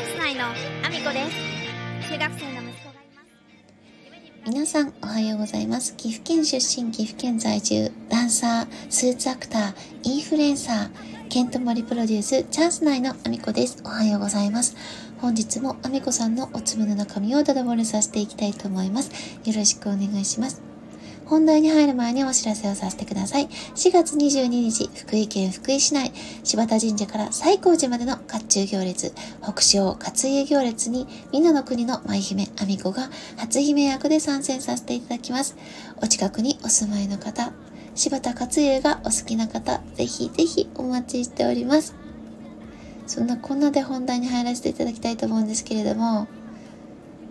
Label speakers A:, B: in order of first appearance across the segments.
A: ンス内のアミコです。中学生の息子がいます。
B: 皆さんおはようございます。岐阜県出身岐阜県在住ダンサースーツアクターインフルエンサーケントモリプロデュースチャンス内のアミコです。おはようございます。本日もアミコさんのおつむの中身をダダ漏れさせていきたいと思います。よろしくお願いします。本題に入る前にお知らせをさせてください。4月22日、福井県福井市内、柴田神社から西光寺までの甲冑行列、北昇勝家行列に、皆の国の舞姫、アミコが初姫役で参戦させていただきます。お近くにお住まいの方、柴田勝家がお好きな方、ぜひぜひお待ちしております。そんなこんなで本題に入らせていただきたいと思うんですけれども、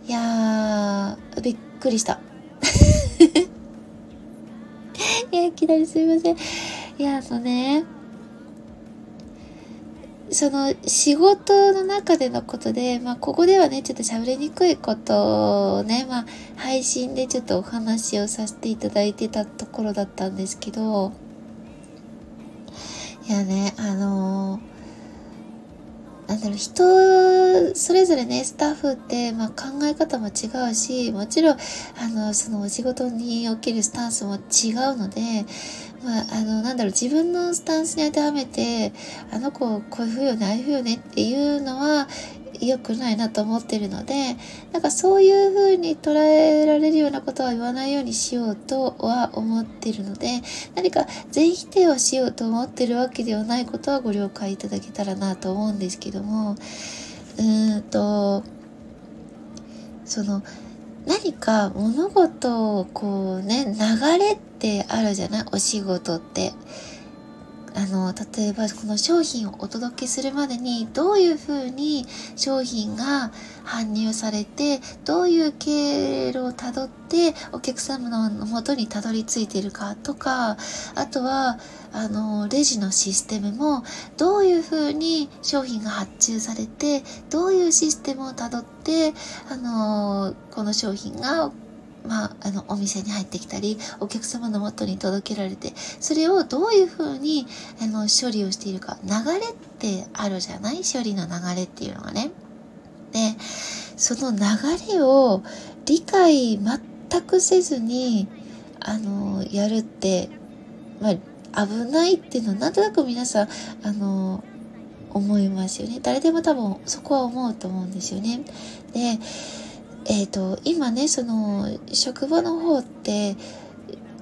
B: いやー、びっくりした。いや、いきなりすいません。いや、あのね、その仕事の中でのことで、まあ、ここではね、ちょっと喋りにくいことをね、まあ、配信でちょっとお話をさせていただいてたところだったんですけど、いやね、あのーなんだろう、人、それぞれね、スタッフって、まあ、考え方も違うし、もちろん、あの、そのお仕事におけるスタンスも違うので、まあ、あの、なんだろう、自分のスタンスに当てはめて、あの子、こういうふうよね、ああいうふうよねっていうのは、良くないなと思ってるので、なんかそういう風に捉えられるようなことは言わないようにしようとは思ってるので、何か全否定をしようと思ってるわけではないことはご了解いただけたらなと思うんですけども、うーんと、その、何か物事をこうね、流れってあるじゃない？お仕事って。あの例えばこの商品をお届けするまでにどういうふうに商品が搬入されてどういう経路をたどってお客様の元にたどり着いているかとかあとはあのレジのシステムもどういうふうに商品が発注されてどういうシステムをたどってあのこの商品がまあ、あの、お店に入ってきたり、お客様の元に届けられて、それをどういうふうに、あの、処理をしているか、流れってあるじゃない？処理の流れっていうのがね。で、その流れを理解全くせずに、あの、やるって、まあ、危ないっていうのは、なんとなく皆さん、あの、思いますよね。誰でも多分そこは思うと思うんですよね。で、えっ、ー、と、今ね、その、職場の方って、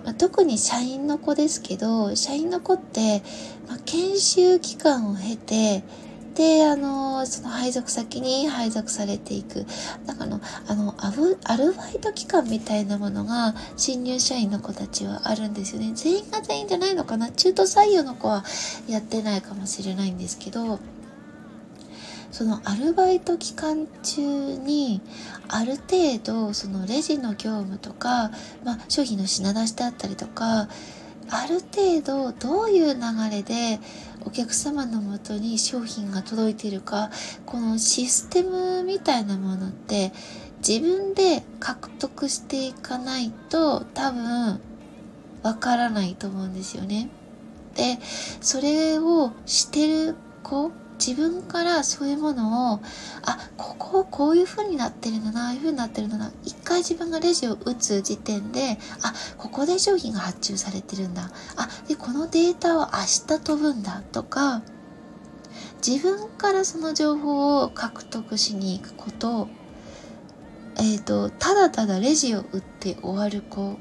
B: まあ、特に社員の子ですけど、社員の子って、まあ、研修期間を経て、で、あの、その配属先に配属されていく。だかの、あの、アブ、アルバイト期間みたいなものが、新入社員の子たちはあるんですよね。全員が全員じゃないのかな中途採用の子はやってないかもしれないんですけど、そのアルバイト期間中にある程度そのレジの業務とか、まあ、商品の品出しであったりとかある程度どういう流れでお客様のもとに商品が届いているかこのシステムみたいなものって自分で獲得していかないと多分わからないと思うんですよね。でそれをしてる子自分からそういうものをあこここういう風になってるんだなああいう風になってるんだな一回自分がレジを打つ時点であここで商品が発注されてるんだあでこのデータは明日飛ぶんだとか自分からその情報を獲得しに行くことえっ、ー、とただただレジを打って終わる子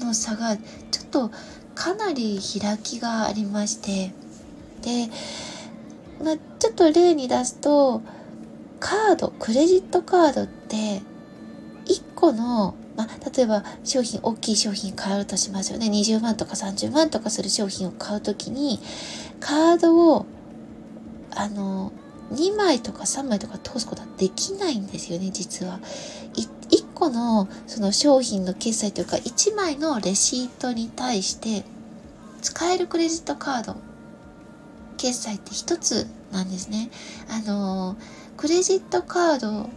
B: の差がちょっとかなり開きがありましてでまあ、ちょっと例に出すと、カード、クレジットカードって、1個の、まあ、例えば商品、大きい商品買うとしますよね。20万とか30万とかする商品を買うときに、カードを、あの、2枚とか3枚とか通すことはできないんですよね、実は。1個のその商品の決済というか、1枚のレシートに対して、使えるクレジットカード決済って一つなんですね。あの、クレジットカード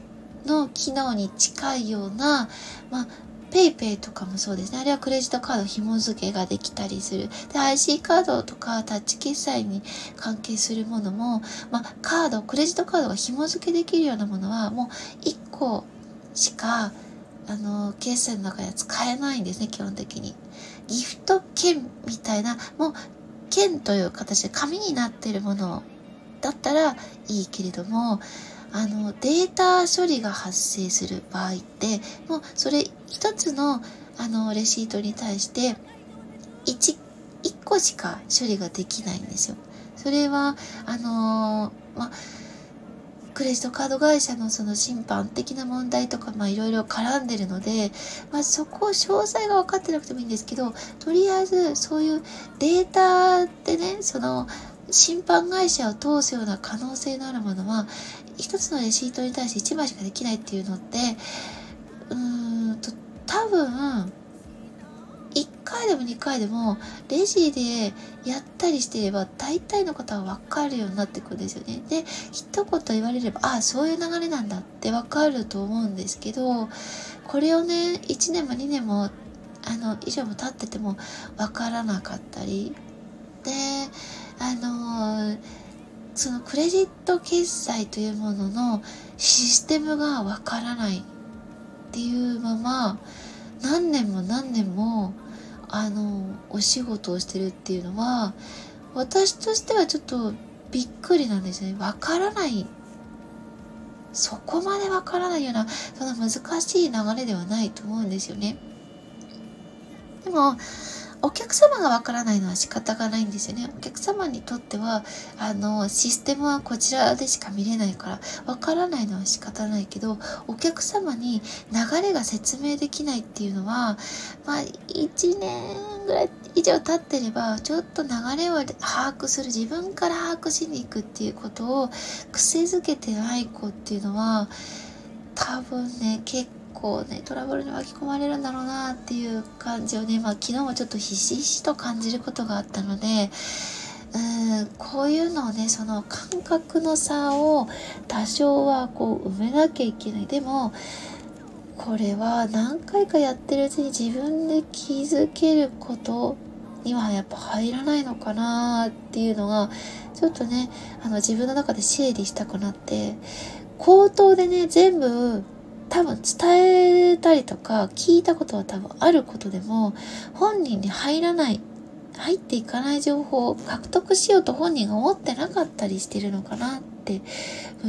B: の機能に近いような、まあ、PayPay とかもそうですね。あれはクレジットカード紐付けができたりする。で、IC カードとかタッチ決済に関係するものも、まあ、カード、クレジットカードが紐付けできるようなものはもう1個しか、あの、決済の中では使えないんですね、基本的に。ギフト券みたいな、もう、剣という形で紙になっているものだったらいいけれども、あの、データ処理が発生する場合って、もうそれ一つの、あの、レシートに対して、1、1個しか処理ができないんですよ。それは、あのまクレジットカード会社のその審判的な問題とか、まあいろいろ絡んでるので、まあそこ、詳細が分かってなくてもいいんですけど、とりあえずそういうデータでね、その、審判会社を通すような可能性のあるものは、一つのレシートに対して1枚しかできないっていうのって、うーんと、多分、1回でも2回でもレジでやったりしてれば大体の方は分かるようになってくるんですよね。で、一言言われれば、ああ、そういう流れなんだって分かると思うんですけど、これをね、1年も2年も、あの、以上も経ってても分からなかったり、で、あのそのクレジット決済というもののシステムがわからないっていうまま何年も何年もあのお仕事をしてるっていうのは私としてはちょっとびっくりなんですよね。わからないそこまでわからないようなそんな難しい流れではないと思うんですよね。でもお客様がわからないのは仕方がないんですよね。お客様にとっては、あの、システムはこちらでしか見れないから、わからないのは仕方ないけど、お客様に流れが説明できないっていうのは、まあ、1年ぐらい以上経ってれば、ちょっと流れを把握する、自分から把握しに行くっていうことを癖づけてない子っていうのは、多分ね、結構構ねトラブルに巻き込まれるんだろうなっていう感じをね、まあ、昨日もちょっとひしひしと感じることがあったのでうんこういうのをねその感覚の差を多少はこう埋めなきゃいけない。でもこれは何回かやってるうちに自分で気づけることにはやっぱ入らないのかなっていうのがちょっとねあの自分の中で整理したくなって口頭でね全部多分伝えたりとか聞いたことは多分あることでも本人に入らない入っていかない情報を獲得しようと本人が思ってなかったりしてるのかなって。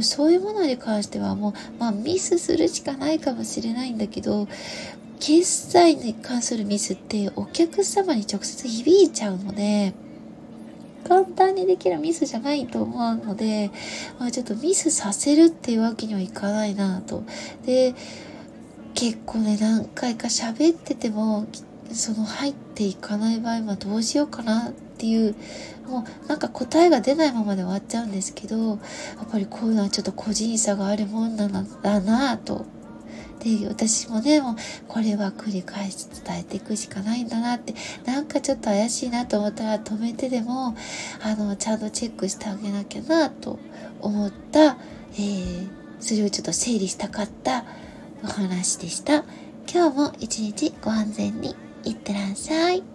B: そういうものに関してはもう、まあ、ミスするしかないかもしれないんだけど決済に関するミスってお客様に直接響いちゃうので簡単にできるミスじゃないと思うので、まあ、ちょっとミスさせるっていうわけにはいかないなと。で、結構ね、何回か喋ってても、その入っていかない場合はどうしようかなっていう、もうなんか答えが出ないままで終わっちゃうんですけど、やっぱりこういうのはちょっと個人差があるもんなんだなとで、私もね、もうこれは繰り返し伝えていくしかないんだなって、なんかちょっと怪しいなと思ったら止めてでも、あの、ちゃんとチェックしてあげなきゃなと思った、えー、それをちょっと整理したかったお話でした。今日も一日ご安全にいってらっしゃい。